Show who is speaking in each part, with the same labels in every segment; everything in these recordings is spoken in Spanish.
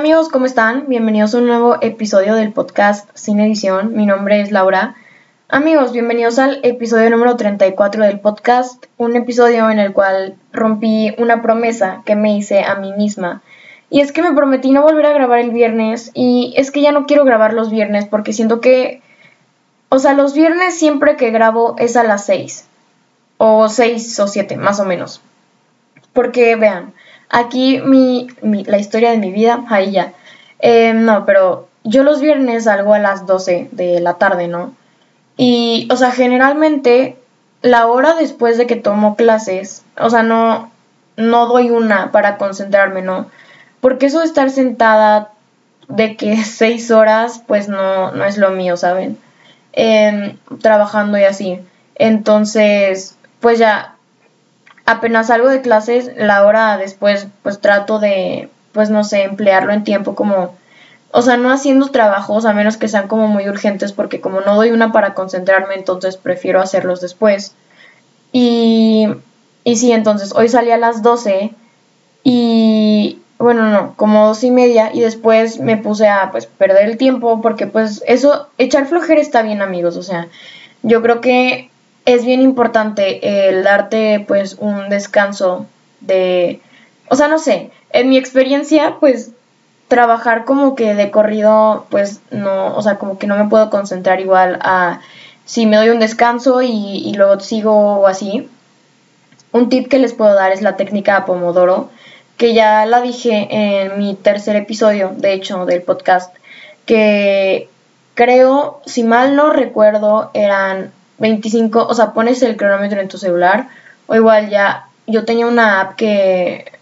Speaker 1: amigos, ¿cómo están? Bienvenidos a un nuevo episodio del podcast Sin Edición. Mi nombre es Laura. Amigos, bienvenidos al episodio número 34 del podcast, un episodio en el cual rompí una promesa que me hice a mí misma. Y es que me prometí no volver a grabar el viernes y es que ya no quiero grabar los viernes porque siento que, o sea, los viernes siempre que grabo es a las 6 o 6 o 7, más o menos. Porque vean, aquí mi, la historia de mi vida, ahí ya. Eh, no, pero yo los viernes salgo a las 12 de la tarde, ¿no? Y, o sea, generalmente la hora después de que tomo clases, o sea, no, no doy una para concentrarme, ¿no? Porque eso de estar sentada de que seis horas, pues no, no es lo mío, ¿saben? Em, trabajando y así. Entonces, pues ya apenas salgo de clases, la hora después pues trato de, pues no sé, emplearlo en tiempo como, o sea, no haciendo trabajos a menos que sean como muy urgentes porque como no doy una para concentrarme, entonces prefiero hacerlos después. Y, y sí, entonces hoy salí a las 12 y, bueno, no, como dos y media y después me puse a pues perder el tiempo porque pues eso, echar flojera está bien amigos, o sea, yo creo que es bien importante el darte pues un descanso de, o sea, no sé, en mi experiencia pues trabajar como que de corrido pues no, o sea, como que no me puedo concentrar igual a si me doy un descanso y, y luego sigo así. Un tip que les puedo dar es la técnica Pomodoro, que ya la dije en mi tercer episodio, de hecho, del podcast, que creo, si mal no recuerdo, eran 25, o sea, pones el cronómetro en tu celular, o igual ya, yo tenía una app que,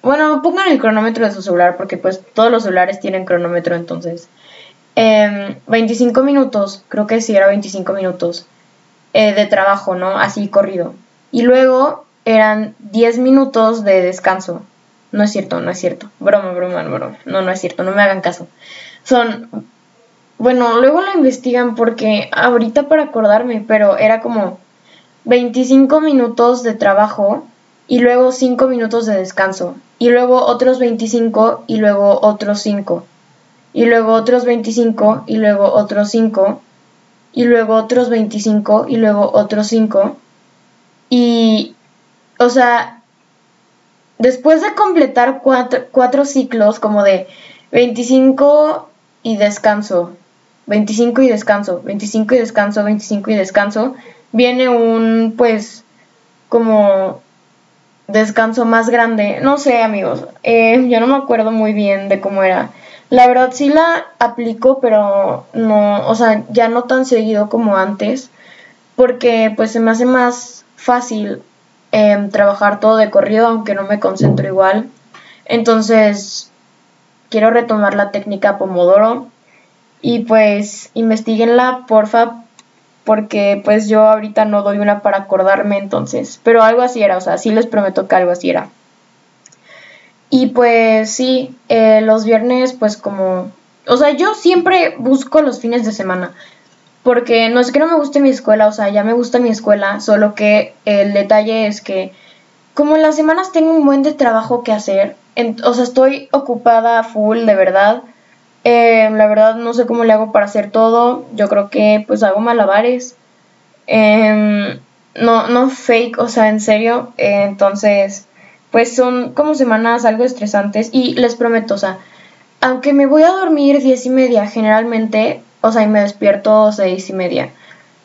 Speaker 1: bueno, pongan el cronómetro de su celular, porque pues todos los celulares tienen cronómetro, entonces, 25 em, minutos, creo que sí era 25 minutos eh, de trabajo, ¿no? Así corrido. Y luego eran 10 minutos de descanso. No es cierto, no es cierto. Broma, broma, broma. No, no es cierto, no me hagan caso. Son bueno, luego lo investigan porque ahorita para acordarme, pero era como 25 minutos de trabajo y luego 5 minutos de descanso y luego otros 25 y luego otros 5 y luego otros 25 y luego otros 5 y luego otros 25 y luego otros 5 y o sea después de completar cuatro, cuatro ciclos como de 25 y descanso 25 y descanso, 25 y descanso, 25 y descanso, viene un pues como descanso más grande. No sé, amigos, eh, yo no me acuerdo muy bien de cómo era. La verdad sí la aplico, pero no, o sea, ya no tan seguido como antes, porque pues se me hace más fácil em, trabajar todo de corrido, aunque no me concentro igual. Entonces, quiero retomar la técnica Pomodoro y pues investiguenla, porfa, porque pues yo ahorita no doy una para acordarme entonces, pero algo así era, o sea, sí les prometo que algo así era. Y pues sí, eh, los viernes pues como, o sea, yo siempre busco los fines de semana, porque no es que no me guste mi escuela, o sea, ya me gusta mi escuela, solo que el detalle es que como en las semanas tengo un buen de trabajo que hacer, o sea, estoy ocupada full de verdad, eh, la verdad no sé cómo le hago para hacer todo. Yo creo que pues hago malabares. Em, no, no fake, o sea, en serio. Entonces, pues son como semanas algo estresantes. Y les prometo, o sea, aunque me voy a dormir diez y media generalmente, o sea, y me despierto seis y media.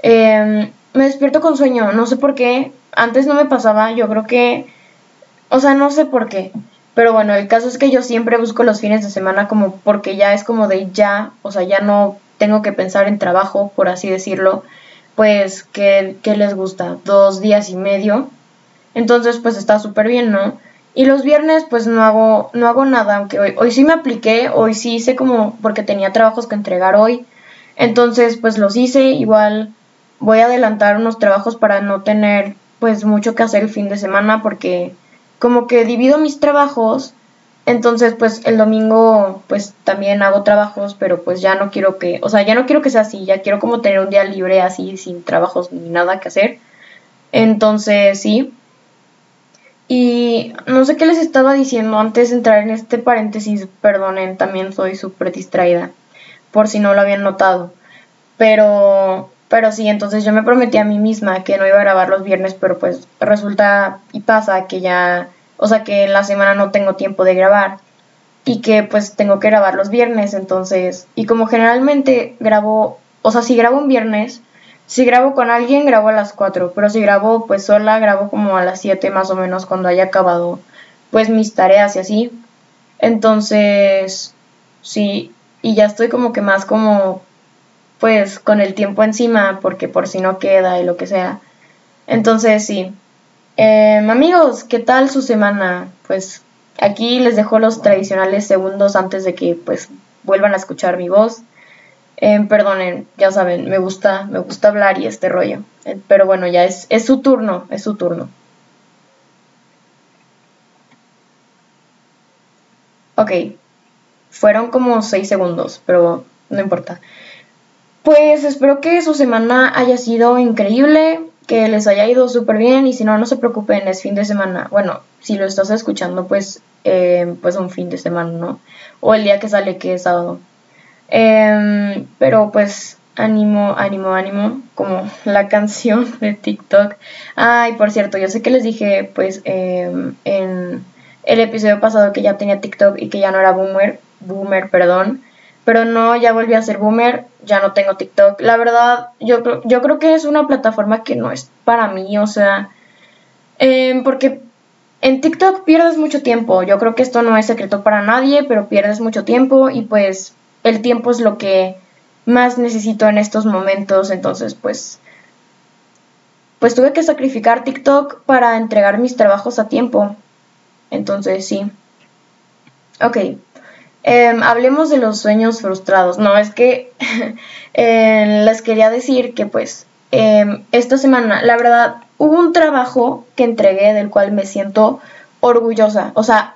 Speaker 1: Em, me despierto con sueño, no sé por qué. Antes no me pasaba, yo creo que... O sea, no sé por qué. Pero bueno, el caso es que yo siempre busco los fines de semana como porque ya es como de ya, o sea, ya no tengo que pensar en trabajo, por así decirlo, pues que, les gusta, dos días y medio. Entonces, pues está súper bien, ¿no? Y los viernes, pues no hago, no hago nada, aunque hoy, hoy sí me apliqué, hoy sí hice como porque tenía trabajos que entregar hoy. Entonces, pues los hice, igual voy a adelantar unos trabajos para no tener pues mucho que hacer el fin de semana porque como que divido mis trabajos, entonces pues el domingo pues también hago trabajos, pero pues ya no quiero que, o sea, ya no quiero que sea así, ya quiero como tener un día libre así, sin trabajos ni nada que hacer. Entonces sí. Y no sé qué les estaba diciendo antes de entrar en este paréntesis, perdonen, también soy súper distraída, por si no lo habían notado. Pero, pero sí, entonces yo me prometí a mí misma que no iba a grabar los viernes, pero pues resulta y pasa que ya, o sea que la semana no tengo tiempo de grabar y que pues tengo que grabar los viernes, entonces, y como generalmente grabo, o sea, si grabo un viernes, si grabo con alguien, grabo a las 4, pero si grabo pues sola, grabo como a las 7 más o menos cuando haya acabado pues mis tareas y así. Entonces, sí, y ya estoy como que más como pues con el tiempo encima porque por si no queda y lo que sea. Entonces, sí. Em, amigos, ¿qué tal su semana? Pues aquí les dejo los tradicionales segundos antes de que pues vuelvan a escuchar mi voz. Em, perdonen, ya saben, me gusta, me gusta hablar y este rollo. Eh, pero bueno, ya es, es su turno, es su turno. Ok, fueron como seis segundos, pero no importa. Pues espero que su semana haya sido increíble, que les haya ido súper bien y si no, no se preocupen, es fin de semana. Bueno, si lo estás escuchando, pues, eh, pues un fin de semana, ¿no? O el día que sale, que es sábado. Em, pero pues ánimo, ánimo, ánimo, como la canción de TikTok. Ay, por cierto, yo sé que les dije pues em, en el episodio pasado que ya tenía TikTok y que ya no era boomer, boomer, perdón. Pero no, ya volví a ser boomer, ya no tengo TikTok. La verdad, yo, yo creo que es una plataforma que no es para mí, o sea, em, porque en TikTok pierdes mucho tiempo. Yo creo que esto no es secreto para nadie, pero pierdes mucho tiempo y pues el tiempo es lo que más necesito en estos momentos, entonces pues pues tuve que sacrificar TikTok para entregar mis trabajos a tiempo. Entonces sí. Ok. Em, hablemos de los sueños frustrados. No, es que eh, les quería decir que pues em, esta semana, la verdad, hubo un trabajo que entregué del cual me siento orgullosa. O sea,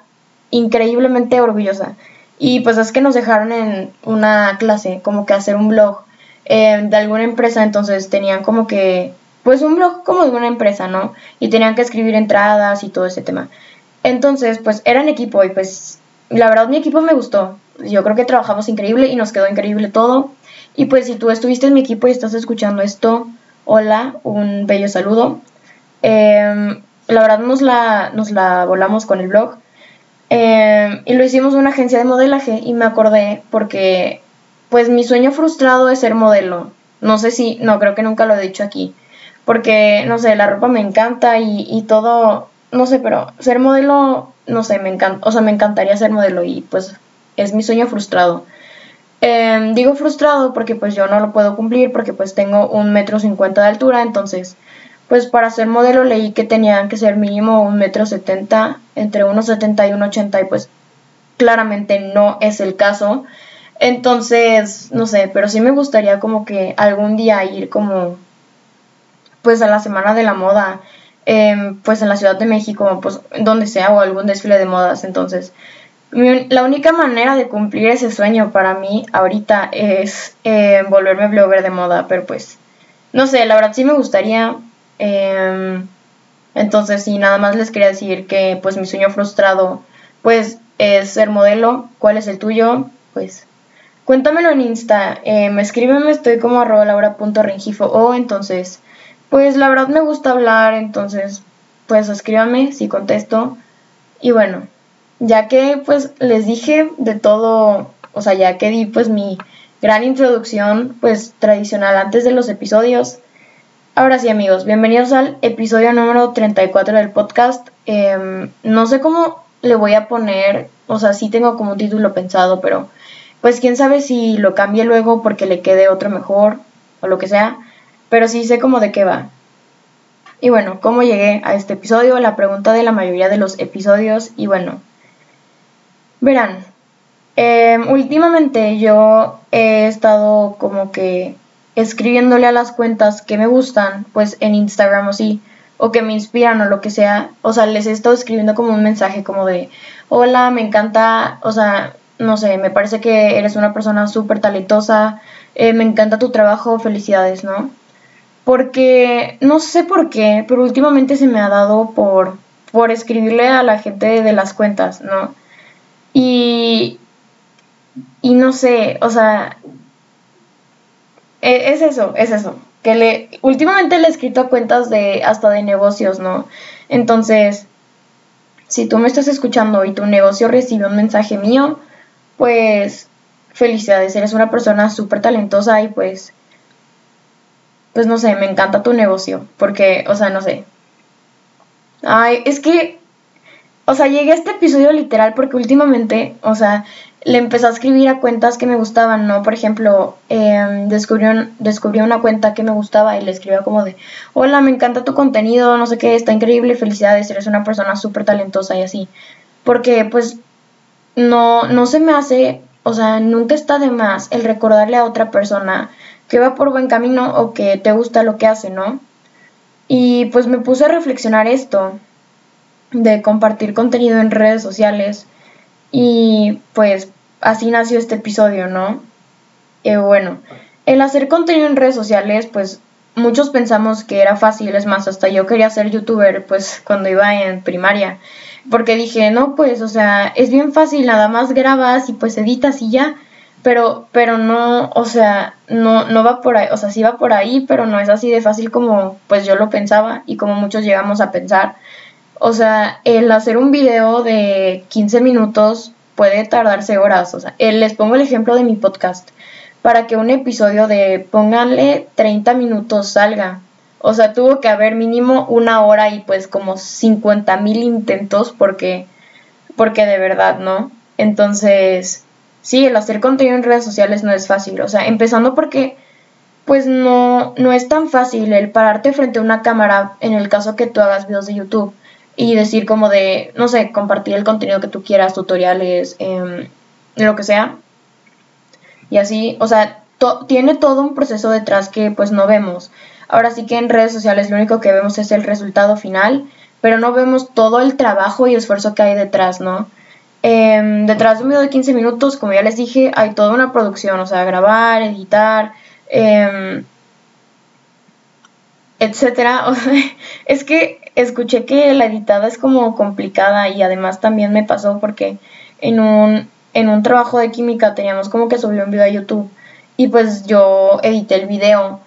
Speaker 1: increíblemente orgullosa. Y pues es que nos dejaron en una clase como que hacer un blog eh, de alguna empresa, entonces tenían como que, pues un blog como de una empresa, ¿no? Y tenían que escribir entradas y todo ese tema. Entonces, pues eran equipo y pues la verdad mi equipo me gustó. Yo creo que trabajamos increíble y nos quedó increíble todo. Y pues si tú estuviste en mi equipo y estás escuchando esto, hola, un bello saludo. Em, la verdad nos la, nos la volamos con el blog. Em, y lo hicimos una agencia de modelaje y me acordé porque pues mi sueño frustrado es ser modelo. No sé si, no, creo que nunca lo he dicho aquí. Porque, no sé, la ropa me encanta y, y todo, no sé, pero ser modelo, no sé, me encanta, o sea, me encantaría ser modelo y pues es mi sueño frustrado. Em, digo frustrado porque pues yo no lo puedo cumplir porque pues tengo un metro cincuenta de altura, entonces pues para ser modelo leí que tenían que ser mínimo un metro setenta, entre unos setenta y un ochenta y pues claramente no es el caso. Entonces, no sé, pero sí me gustaría como que algún día ir como pues a la semana de la moda, em, pues en la Ciudad de México, pues donde sea, o algún desfile de modas. Entonces, la única manera de cumplir ese sueño para mí ahorita es em, volverme blogger de moda, pero pues, no sé, la verdad sí me gustaría, Em, entonces, sí, nada más les quería decir que pues mi sueño frustrado pues es ser modelo. ¿Cuál es el tuyo? Pues cuéntamelo en Insta. Eh, escríbeme, estoy como arroba laura.rengifo o entonces, pues la verdad me gusta hablar, entonces pues escríbame si contesto. Y bueno, ya que pues les dije de todo, o sea, ya que di pues mi gran introducción pues tradicional antes de los episodios, Ahora sí amigos, bienvenidos al episodio número 34 del podcast. Em, no sé cómo le voy a poner, o sea, sí tengo como un título pensado, pero pues quién sabe si lo cambie luego porque le quede otro mejor o lo que sea, pero sí sé cómo de qué va. Y bueno, ¿cómo llegué a este episodio? La pregunta de la mayoría de los episodios y bueno, verán, em, últimamente yo he estado como que escribiéndole a las cuentas que me gustan, pues en Instagram o sí, o que me inspiran o lo que sea, o sea, les he estado escribiendo como un mensaje como de, hola, me encanta, o sea, no sé, me parece que eres una persona súper talentosa, eh, me encanta tu trabajo, felicidades, ¿no? Porque no sé por qué, pero últimamente se me ha dado por por escribirle a la gente de las cuentas, ¿no? Y, y no sé, o sea, e, es eso, es eso. Que le, últimamente le he escrito a cuentas de hasta de negocios, ¿no? Entonces, si tú me estás escuchando y tu negocio recibe un mensaje mío, pues felicidades, eres una persona súper talentosa y pues, pues no sé, me encanta tu negocio, porque, o sea, no sé. Ay, es que, o sea, llegué a este episodio literal porque últimamente, o sea, le empecé a escribir a cuentas que me gustaban, ¿no? Por ejemplo, eh, descubrí, una cuenta que me gustaba y le escribía como de, hola, me encanta tu contenido, no sé qué, está increíble, felicidades, eres una persona súper talentosa y así. Porque pues no, no se me hace, o sea, nunca está de más el recordarle a otra persona que va por buen camino o que te gusta lo que hace, ¿no? Y pues me puse a reflexionar esto de compartir contenido en redes sociales y pues así nació este episodio, ¿no? Eh, bueno, el hacer contenido en redes sociales, pues muchos pensamos que era fácil, es más, hasta yo quería ser youtuber, pues cuando iba en primaria, porque dije, no, pues, o sea, es bien fácil, nada más grabas y pues editas y ya, pero, pero no, o sea, no, no va por ahí, o sea, sí va por ahí, pero no es así de fácil como pues yo lo pensaba y como muchos llegamos a pensar. O sea, el hacer un video de 15 minutos puede tardarse horas. O sea, les pongo el ejemplo de mi podcast. Para que un episodio de pónganle 30 minutos salga. O sea, tuvo que haber mínimo una hora y pues como 50 mil intentos porque, porque de verdad, ¿no? Entonces, sí, el hacer contenido en redes sociales no es fácil. O sea, empezando porque pues no, no es tan fácil el pararte frente a una cámara en el caso que tú hagas videos de YouTube y decir como de, no sé, compartir el contenido que tú quieras, tutoriales, eh, lo que sea. Y así, o sea, tiene todo un proceso detrás que pues no vemos. Ahora sí que en redes sociales lo único que vemos es el resultado final, pero no vemos todo el trabajo y esfuerzo que hay detrás, ¿no? Em, detrás de un video de 15 minutos, como ya les dije, hay toda una producción, o sea, grabar, editar, eh, etcétera. es que escuché que la editada es como complicada y además también me pasó porque en un, en un trabajo de química teníamos como que subir un video a YouTube y pues yo edité el video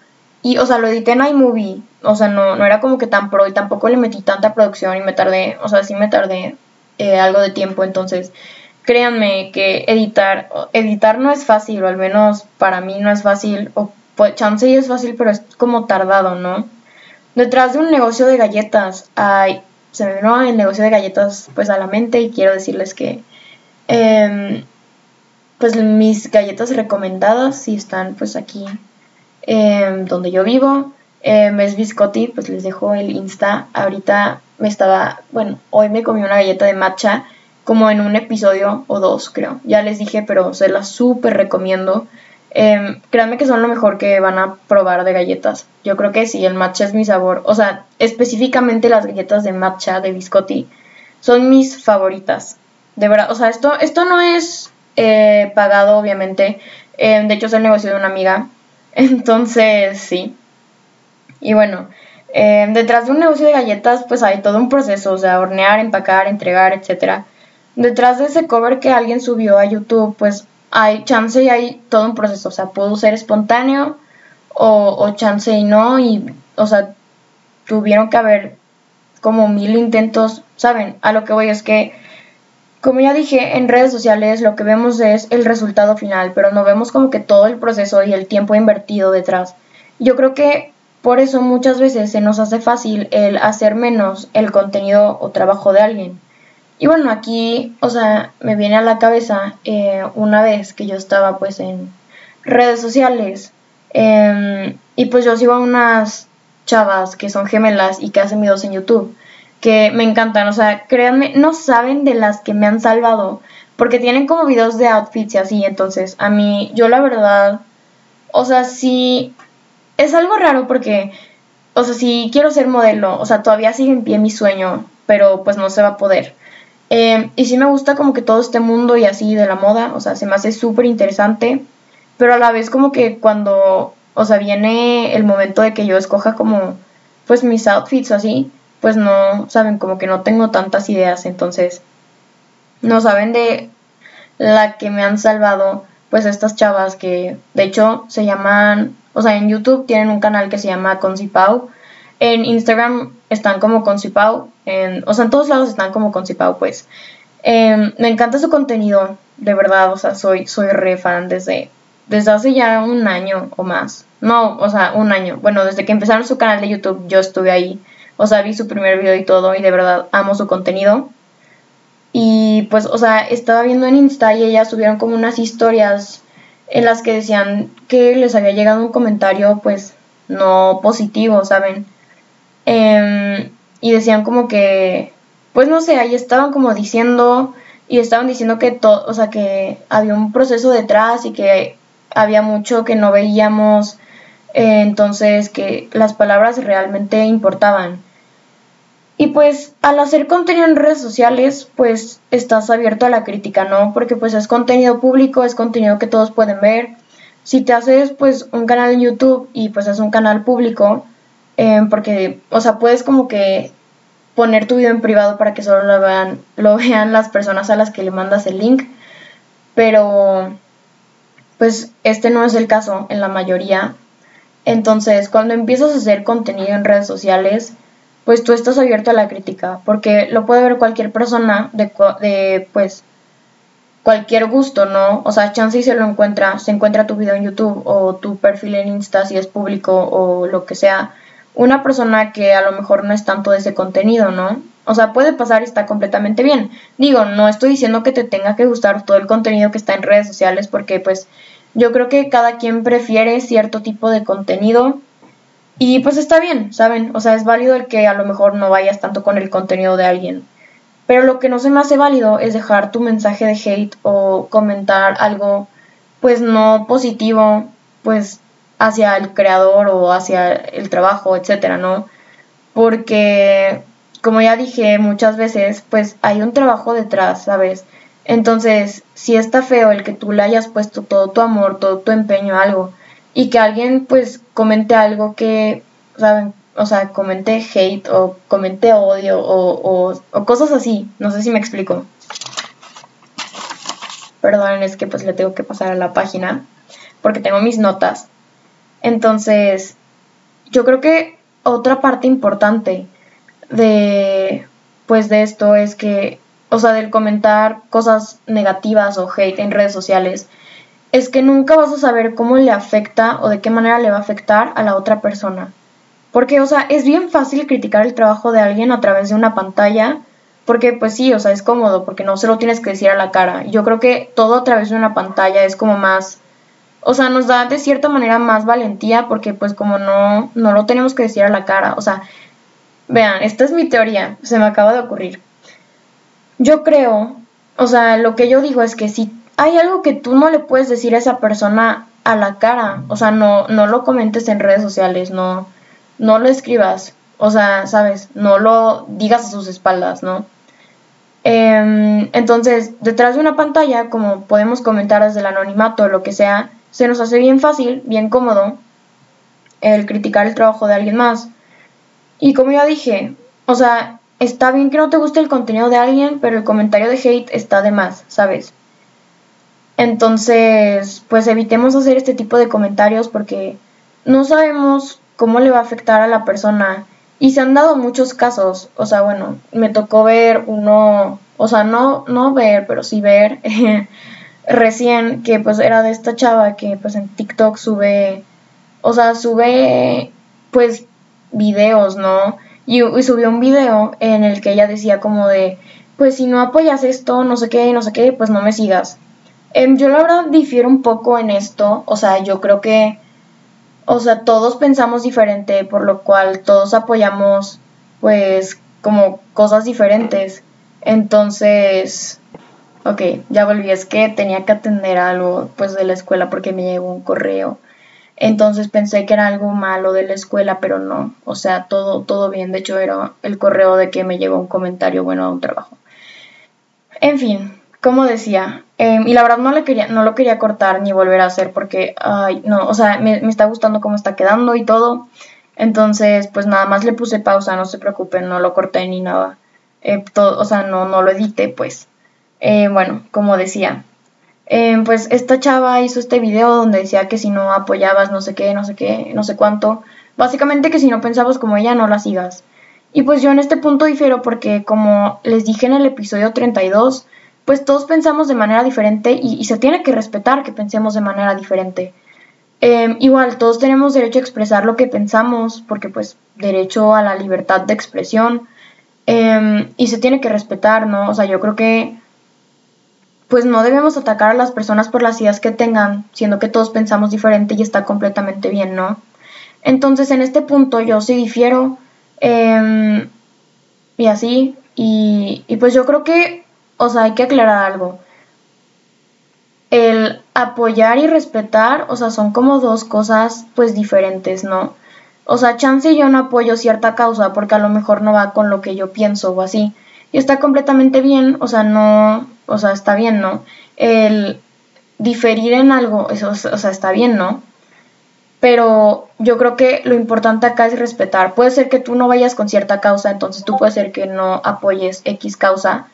Speaker 1: y o sea lo edité en iMovie, o sea no, no era como que tan pro y tampoco le metí tanta producción y me tardé, o sea sí me tardé eh, algo de tiempo entonces créanme que editar, editar no es fácil o al menos para mí no es fácil o pues chance es fácil pero es como tardado, ¿no? Detrás de un negocio de galletas, hay, se me vino el negocio de galletas pues a la mente y quiero decirles que em, pues mis galletas recomendadas si están pues aquí em, donde yo vivo em, es Biscotti, pues les dejo el Insta. Ahorita me estaba, bueno, hoy me comí una galleta de matcha como en un episodio o dos creo. Ya les dije, pero se las súper recomiendo. Eh, créanme que son lo mejor que van a probar de galletas. Yo creo que sí, el matcha es mi sabor. O sea, específicamente las galletas de matcha de biscotti son mis favoritas. De verdad, o sea, esto, esto no es eh, pagado, obviamente. Em, de hecho, es el negocio de una amiga. Entonces, sí. Y bueno, em, detrás de un negocio de galletas, pues hay todo un proceso, o sea, hornear, empacar, entregar, etc. Detrás de ese cover que alguien subió a YouTube, pues hay chance y hay todo un proceso, o sea, puedo ser espontáneo o, o chance y no, y, o sea, tuvieron que haber como mil intentos, ¿saben? A lo que voy es que, como ya dije, en redes sociales lo que vemos es el resultado final, pero no vemos como que todo el proceso y el tiempo invertido detrás. Yo creo que por eso muchas veces se nos hace fácil el hacer menos el contenido o trabajo de alguien. Y bueno, aquí, o sea, me viene a la cabeza eh, una vez que yo estaba pues en redes sociales em, y pues yo sigo a unas chavas que son gemelas y que hacen videos en YouTube que me encantan, o sea, créanme, no saben de las que me han salvado porque tienen como videos de outfits y así, entonces a mí, yo la verdad, o sea, sí, es algo raro porque, o sea, si quiero ser modelo, o sea, todavía sigue en pie mi sueño, pero pues no se va a poder. Em, y sí me gusta como que todo este mundo y así de la moda, o sea, se me hace súper interesante, pero a la vez como que cuando, o sea, viene el momento de que yo escoja como, pues mis outfits o así, pues no, saben, como que no tengo tantas ideas, entonces no saben de la que me han salvado, pues estas chavas que de hecho se llaman, o sea, en YouTube tienen un canal que se llama Concipau, en Instagram están como Concipau, en, o sea, en todos lados están como Concipau, pues. Em, me encanta su contenido, de verdad, o sea, soy, soy re fan desde, desde hace ya un año o más. No, o sea, un año. Bueno, desde que empezaron su canal de YouTube, yo estuve ahí. O sea, vi su primer video y todo, y de verdad amo su contenido. Y pues, o sea, estaba viendo en Insta y ellas subieron como unas historias en las que decían que les había llegado un comentario, pues, no positivo, ¿saben? Em, y decían como que, pues no sé, ahí estaban como diciendo y estaban diciendo que todo, o sea, que había un proceso detrás y que había mucho que no veíamos, eh, entonces que las palabras realmente importaban. Y pues al hacer contenido en redes sociales, pues estás abierto a la crítica, ¿no? Porque pues es contenido público, es contenido que todos pueden ver. Si te haces pues un canal en YouTube y pues es un canal público, eh, porque, o sea, puedes como que poner tu video en privado para que solo lo vean, lo vean las personas a las que le mandas el link, pero pues este no es el caso en la mayoría. Entonces, cuando empiezas a hacer contenido en redes sociales, pues tú estás abierto a la crítica, porque lo puede ver cualquier persona de, de pues cualquier gusto, ¿no? O sea, chance y se lo encuentra, se encuentra tu video en YouTube o tu perfil en Insta si es público o lo que sea, una persona que a lo mejor no es tanto de ese contenido, ¿no? O sea, puede pasar y está completamente bien. Digo, no estoy diciendo que te tenga que gustar todo el contenido que está en redes sociales porque pues yo creo que cada quien prefiere cierto tipo de contenido y pues está bien, ¿saben? O sea, es válido el que a lo mejor no vayas tanto con el contenido de alguien. Pero lo que no se me hace válido es dejar tu mensaje de hate o comentar algo pues no positivo, pues hacia el creador o hacia el trabajo, etcétera, ¿no? Porque, como ya dije muchas veces, pues hay un trabajo detrás, ¿sabes? Entonces, si está feo el que tú le hayas puesto todo tu amor, todo tu empeño a algo, y que alguien pues comente algo que, ¿saben? O sea, comente hate o comente odio o, o, o cosas así. No sé si me explico. Perdón, es que pues le tengo que pasar a la página porque tengo mis notas. Entonces, yo creo que otra parte importante de pues de esto es que, o sea, del comentar cosas negativas o hate en redes sociales, es que nunca vas a saber cómo le afecta o de qué manera le va a afectar a la otra persona. Porque, o sea, es bien fácil criticar el trabajo de alguien a través de una pantalla, porque pues sí, o sea, es cómodo, porque no se lo tienes que decir a la cara. Yo creo que todo a través de una pantalla es como más, o sea, nos da de cierta manera más valentía, porque pues como no, no lo tenemos que decir a la cara. O sea, vean, esta es mi teoría, se me acaba de ocurrir. Yo creo, o sea, lo que yo digo es que si hay algo que tú no le puedes decir a esa persona a la cara. O sea, no, no lo comentes en redes sociales, no, no lo escribas. O sea, sabes, no lo digas a sus espaldas, ¿no? Em, entonces, detrás de una pantalla, como podemos comentar desde el anonimato o lo que sea, se nos hace bien fácil, bien cómodo el criticar el trabajo de alguien más. Y como ya dije, o sea, está bien que no te guste el contenido de alguien, pero el comentario de hate está de más, ¿sabes? Entonces, pues evitemos hacer este tipo de comentarios porque no sabemos cómo le va a afectar a la persona. Y se han dado muchos casos, o sea, bueno, me tocó ver uno, o sea, no, no ver, pero sí ver recién que pues era de esta chava que pues en TikTok sube, o sea, sube pues videos, ¿no? Y, y subió un video en el que ella decía como de, pues si no apoyas esto, no sé qué, no sé qué, pues no me sigas. Em, yo la verdad difiero un poco en esto, o sea, yo creo que, o sea, todos pensamos diferente, por lo cual todos apoyamos, pues, como cosas diferentes. Entonces, ok, ya volví, es que tenía que atender algo, pues, de la escuela porque me llegó un correo. Entonces pensé que era algo malo de la escuela, pero no, o sea, todo, todo bien. De hecho, era el correo de que me llegó un comentario bueno a un trabajo. En fin, como decía, em, y la verdad no, le quería, no lo quería cortar ni volver a hacer porque, ay, no, o sea, me, está gustando cómo está quedando y todo. Entonces, pues nada más le puse pausa, no se preocupen, no lo corté ni nada. Eh, o sea, no, no lo edité, pues. Eh, bueno, como decía, eh, pues esta chava hizo este video donde decía que si no apoyabas no sé qué, no sé qué, no sé cuánto. Básicamente que si no pensabas como ella, no la sigas. Y pues yo en este punto difiero porque como les dije en el episodio 32, pues todos pensamos de manera diferente y, se tiene que respetar que pensemos de manera diferente. Em, igual, todos tenemos derecho a expresar lo que pensamos, porque pues derecho a la libertad de expresión, em, y se tiene que respetar, ¿no? O sea, yo creo que pues no debemos atacar a las personas por las ideas que tengan, siendo que todos pensamos diferente y está completamente bien, ¿no? Entonces, en este punto yo sí difiero, em, y así, y, y pues yo creo que o sea, hay que aclarar algo. El apoyar y respetar, o sea, son como dos cosas pues diferentes, ¿no? O sea, chance yo no apoyo cierta causa porque a lo mejor no va con lo que yo pienso o así. Y está completamente bien, o sea, no, o sea, está bien, ¿no? El diferir en algo, eso, o sea, está bien, ¿no? Pero yo creo que lo importante acá es respetar. Puede ser que tú no vayas con cierta causa, entonces tú puede ser que no apoyes X causa,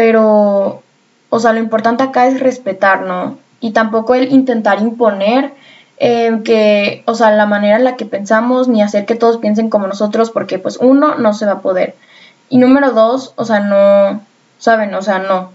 Speaker 1: pero, o sea, lo importante acá es respetar, ¿no? Y tampoco el intentar imponer eh, que, o sea, la manera en la que pensamos, ni hacer que todos piensen como nosotros, porque pues uno, no se va a poder. Y número dos, o sea, no, ¿saben? O sea, no.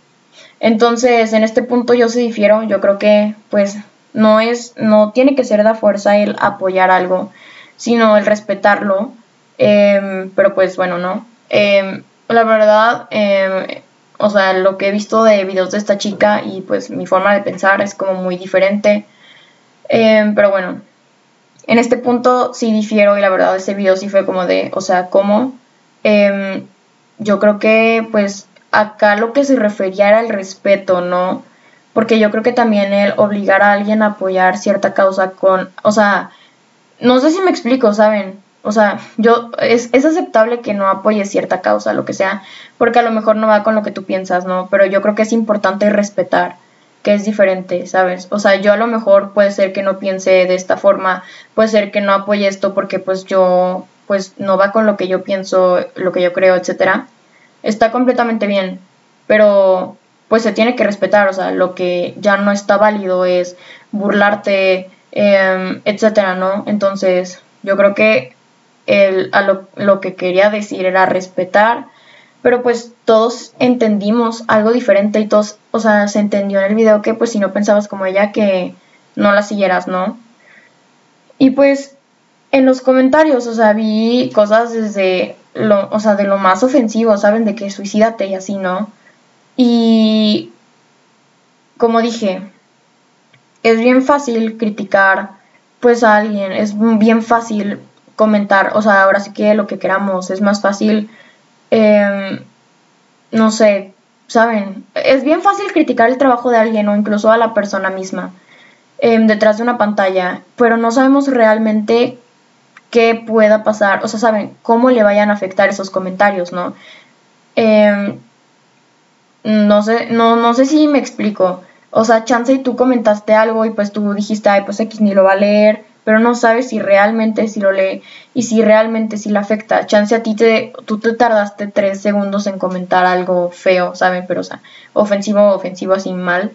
Speaker 1: Entonces, en este punto yo se difiero, yo creo que pues no es, no tiene que ser de fuerza el apoyar algo, sino el respetarlo. Em, pero pues bueno, no. Em, la verdad, eh, o sea, lo que he visto de videos de esta chica y pues mi forma de pensar es como muy diferente. Em, pero bueno, en este punto sí difiero y la verdad ese video sí fue como de, o sea, ¿cómo? Em, yo creo que pues acá lo que se refería era el respeto, ¿no? Porque yo creo que también el obligar a alguien a apoyar cierta causa con, o sea, no sé si me explico, ¿saben? O sea, yo es, es, aceptable que no apoyes cierta causa, lo que sea, porque a lo mejor no va con lo que tú piensas, ¿no? Pero yo creo que es importante respetar que es diferente, ¿sabes? O sea, yo a lo mejor puede ser que no piense de esta forma, puede ser que no apoye esto porque pues yo pues no va con lo que yo pienso, lo que yo creo, etcétera. Está completamente bien, pero pues se tiene que respetar, o sea, lo que ya no está válido es burlarte, eh, etcétera, ¿no? Entonces, yo creo que lo que quería decir era respetar, pero pues todos entendimos algo diferente y todos, o sea, se entendió en el video que pues si no pensabas como ella que no la siguieras, ¿no? Y pues en los comentarios, o sea, vi cosas desde lo, o sea, de lo más ofensivo, ¿saben? De que suicídate y así, ¿no? Y como dije, es bien fácil criticar pues a alguien, es bien fácil comentar, o sea, ahora sí que lo que queramos, es más fácil, em, no sé, ¿saben? Es bien fácil criticar el trabajo de alguien o incluso a la persona misma em, detrás de una pantalla, pero no sabemos realmente qué pueda pasar, o sea, ¿saben? Cómo le vayan a afectar esos comentarios, ¿no? Em, no sé, no, no sé si me explico. O sea, chance y tú comentaste algo y pues tú dijiste, ay, pues X ni lo va a leer, pero no sabes si realmente si lo lee y si realmente si le afecta. Chance a ti te, tú te tardaste tres segundos en comentar algo feo, ¿saben? Pero, o sea, ofensivo, ofensivo así mal.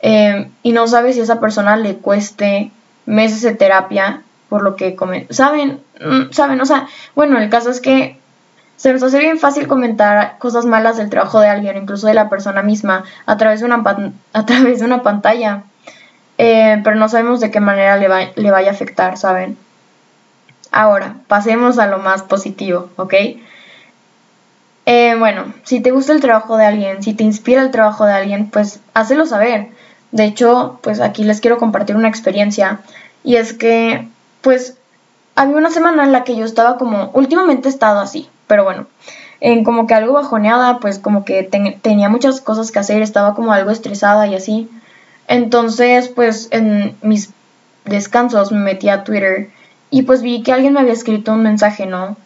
Speaker 1: Em, y no sabes si a esa persona le cueste meses de terapia por lo que comen. ¿Saben? Mm, ¿Saben? O sea, bueno, el caso es que se nos hace bien fácil comentar cosas malas del trabajo de alguien, incluso de la persona misma, a través de una, a través de una pantalla. Eh, pero no sabemos de qué manera le, le vaya a afectar, ¿saben? Ahora, pasemos a lo más positivo, ¿ok? Eh, bueno, si te gusta el trabajo de alguien, si te inspira el trabajo de alguien, pues hácelo saber. De hecho, pues aquí les quiero compartir una experiencia y es que, pues, había una semana en la que yo estaba como, últimamente he estado así, pero bueno, en como que algo bajoneada, pues como que tenía muchas cosas que hacer, estaba como algo estresada y así. Entonces, pues en mis descansos me metí a Twitter y pues vi que alguien me había escrito un mensaje, ¿no?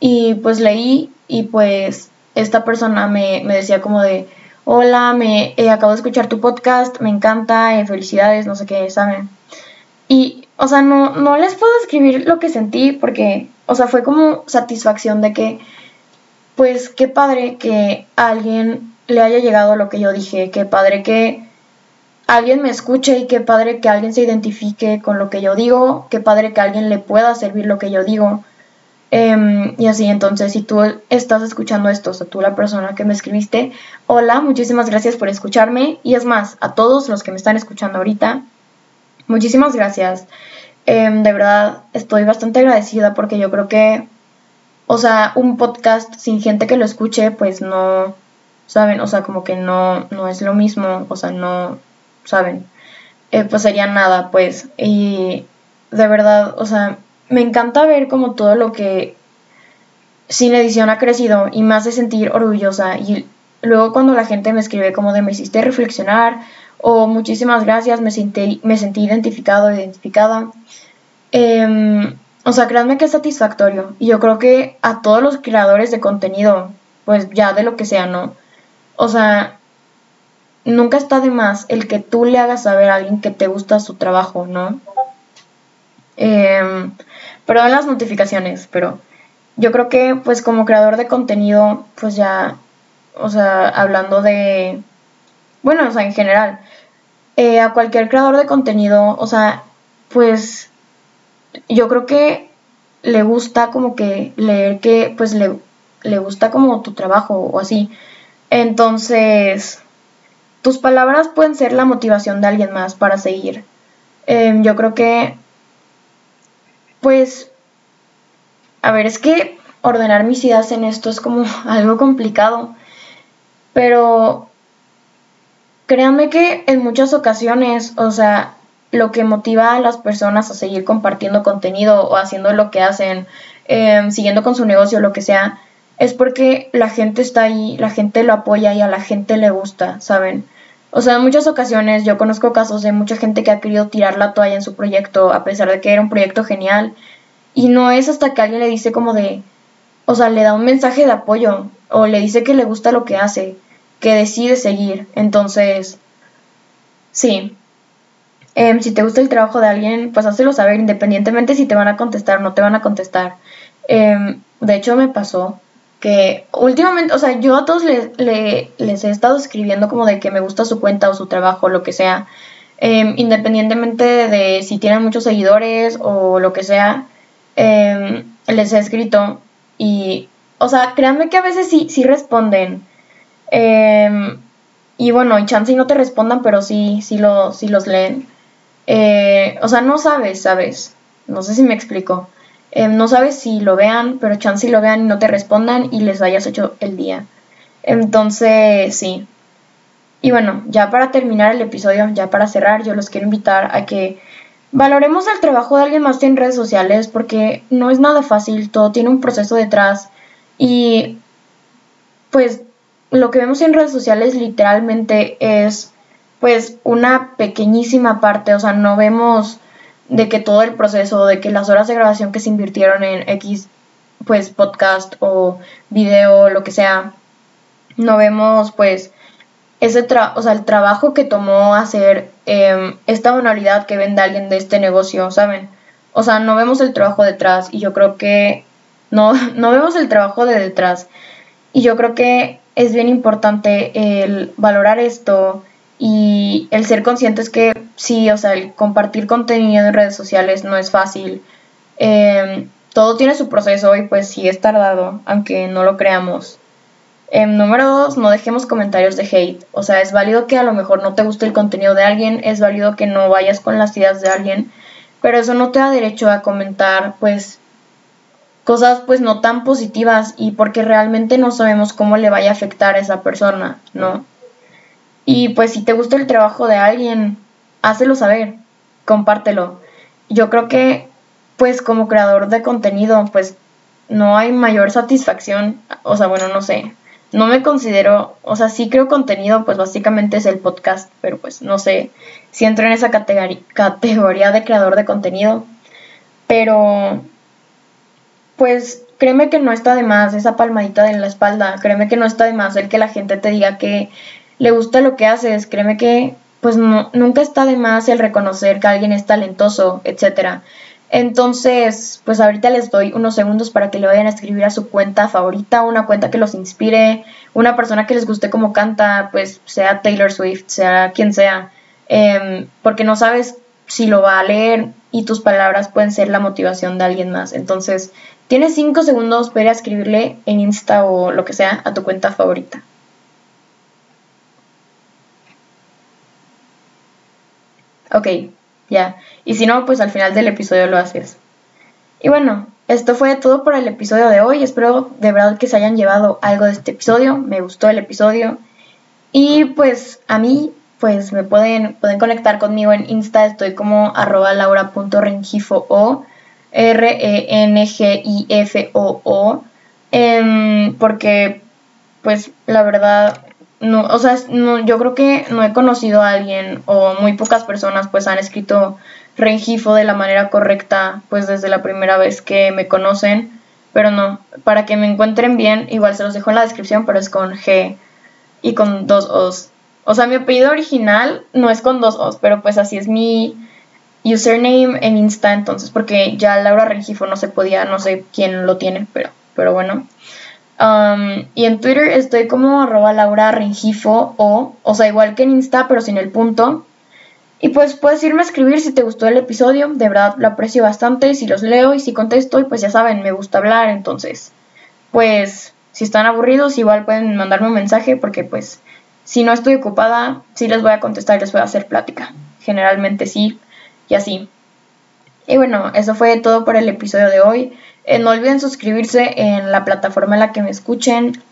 Speaker 1: Y pues leí y pues esta persona me, decía como de, hola, me eh, acabo de escuchar tu podcast, me encanta, eh, felicidades, no sé qué, ¿saben? Y, o sea, no, no les puedo escribir lo que sentí porque o sea, fue como satisfacción de que, pues qué padre que a alguien le haya llegado lo que yo dije, qué padre que alguien me escuche y qué padre que alguien se identifique con lo que yo digo, qué padre que alguien le pueda servir lo que yo digo. Em, y así, entonces, si tú estás escuchando esto, o sea, tú la persona que me escribiste, hola, muchísimas gracias por escucharme. Y es más, a todos los que me están escuchando ahorita, muchísimas gracias. Em, de verdad, estoy bastante agradecida porque yo creo que, o sea, un podcast sin gente que lo escuche, pues no, ¿saben? O sea, como que no, no es lo mismo, o sea, no, ¿saben? Eh, pues sería nada, pues. Y de verdad, o sea, me encanta ver como todo lo que sin edición ha crecido y me hace sentir orgullosa. Y luego cuando la gente me escribe como de me hiciste reflexionar o muchísimas gracias, me sentí, me sentí identificado, identificada. Em, o sea, créanme que es satisfactorio. Y yo creo que a todos los creadores de contenido, pues ya de lo que sea, ¿no? O sea, nunca está de más el que tú le hagas saber a alguien que te gusta su trabajo, ¿no? Eh, perdón las notificaciones, pero yo creo que pues como creador de contenido, pues ya, o sea, hablando de, bueno, o sea, en general, eh, a cualquier creador de contenido, o sea, pues yo creo que le gusta como que leer que pues le, le gusta como tu trabajo o así. Entonces, tus palabras pueden ser la motivación de alguien más para seguir. Em, yo creo que, pues, a ver, es que ordenar mis ideas en esto es como algo complicado, pero créanme que en muchas ocasiones, o sea, lo que motiva a las personas a seguir compartiendo contenido o haciendo lo que hacen, em, siguiendo con su negocio, lo que sea, es porque la gente está ahí, la gente lo apoya y a la gente le gusta, ¿saben? O sea, en muchas ocasiones yo conozco casos de mucha gente que ha querido tirar la toalla en su proyecto a pesar de que era un proyecto genial y no es hasta que alguien le dice como de, o sea, le da un mensaje de apoyo o le dice que le gusta lo que hace, que decide seguir. Entonces, sí. Em, si te gusta el trabajo de alguien, pues hazlo saber independientemente si te van a contestar o no te van a contestar. Em, de hecho, me pasó que últimamente, o sea, yo a todos les, les, he estado escribiendo como de que me gusta su cuenta o su trabajo, lo que sea, em, independientemente de si tienen muchos seguidores o lo que sea, em, les he escrito y, o sea, créanme que a veces sí, sí responden. Em, y bueno, y chance y no te respondan, pero sí, sí, lo, sí los leen. Eh, o sea, no sabes, ¿sabes? No sé si me explico. Em, no sabes si lo vean, pero chance si lo vean y no te respondan y les hayas hecho el día. Entonces, sí. Y bueno, ya para terminar el episodio, ya para cerrar, yo los quiero invitar a que valoremos el trabajo de alguien más en redes sociales porque no es nada fácil, todo tiene un proceso detrás y pues lo que vemos en redes sociales literalmente es pues una pequeñísima parte, o sea, no vemos de que todo el proceso, de que las horas de grabación que se invirtieron en X, pues podcast o video, lo que sea, no vemos pues ese tra o sea, el trabajo que tomó hacer em, esta manualidad que vende alguien de este negocio, ¿saben? O sea, no vemos el trabajo detrás y yo creo que no, no vemos el trabajo de detrás. Y yo creo que es bien importante el valorar esto, y el ser conscientes que sí, o sea, el compartir contenido en redes sociales no es fácil. Em, todo tiene su proceso y pues sí es tardado, aunque no lo creamos. Em, número dos, no dejemos comentarios de hate. O sea, es válido que a lo mejor no te guste el contenido de alguien, es válido que no vayas con las ideas de alguien, pero eso no te da derecho a comentar, pues, cosas pues no tan positivas y porque realmente no sabemos cómo le vaya a afectar a esa persona, ¿no? Y pues si te gusta el trabajo de alguien, hácelo saber, compártelo. Yo creo que pues como creador de contenido, pues no hay mayor satisfacción, o sea, bueno, no sé, no me considero, o sea, sí creo contenido, pues básicamente es el podcast, pero pues no sé si entro en esa categoría de creador de contenido, pero pues créeme que no está de más esa palmadita en la espalda, créeme que no está de más el que la gente te diga que le gusta lo que haces, créeme que pues no, nunca está de más el reconocer que alguien es talentoso, etc. Entonces, pues ahorita les doy unos segundos para que le vayan a escribir a su cuenta favorita, una cuenta que los inspire, una persona que les guste cómo canta, pues sea Taylor Swift, sea quien sea, em, porque no sabes si lo va a leer y tus palabras pueden ser la motivación de alguien más. Entonces, tienes cinco segundos para escribirle en Insta o lo que sea a tu cuenta favorita. Ok, ya. Y si no, pues al final del episodio lo haces. Y bueno, esto fue todo por el episodio de hoy. Espero de verdad que se hayan llevado algo de este episodio. Me gustó el episodio. Y pues a mí, pues me pueden, pueden conectar conmigo en Insta. Estoy como arroba laura.rengifo o R-E-N-G-I-F-O-O. Em, porque pues la verdad no, o sea, no, yo creo que no he conocido a alguien o muy pocas personas pues han escrito Rengifo de la manera correcta pues desde la primera vez que me conocen, pero no, para que me encuentren bien, igual se los dejo en la descripción, pero es con G y con dos O's. O sea, mi apellido original no es con dos O's, pero pues así es mi username en Insta, entonces, porque ya Laura Rengifo no se podía, no sé quién lo tiene, pero, pero bueno. Um, y en Twitter estoy como arroba Laura Rengifo o, o sea, igual que en Insta, pero sin el punto. Y pues puedes irme a escribir si te gustó el episodio, de verdad lo aprecio bastante, si los leo y si contesto, y pues ya saben, me gusta hablar, entonces, pues si están aburridos, igual pueden mandarme un mensaje, porque pues si no estoy ocupada, sí les voy a contestar y les voy a hacer plática. Generalmente sí, y así. Y bueno, eso fue todo por el episodio de hoy. Eh, no olviden suscribirse en la plataforma en la que me escuchen.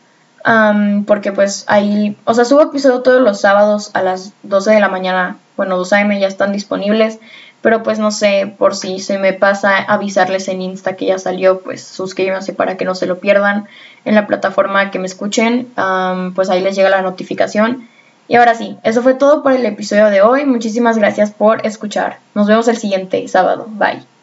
Speaker 1: porque pues ahí, o sea, subo episodio todos los sábados a las 12 de la mañana. Bueno, 2 am ya están disponibles. Pero pues no sé, por si se me pasa avisarles en Insta que ya salió, pues suscríbanse para que no se lo pierdan en la plataforma que me escuchen. pues ahí les llega la notificación. Y ahora sí, eso fue todo por el episodio de hoy. Muchísimas gracias por escuchar. Nos vemos el siguiente sábado. Bye.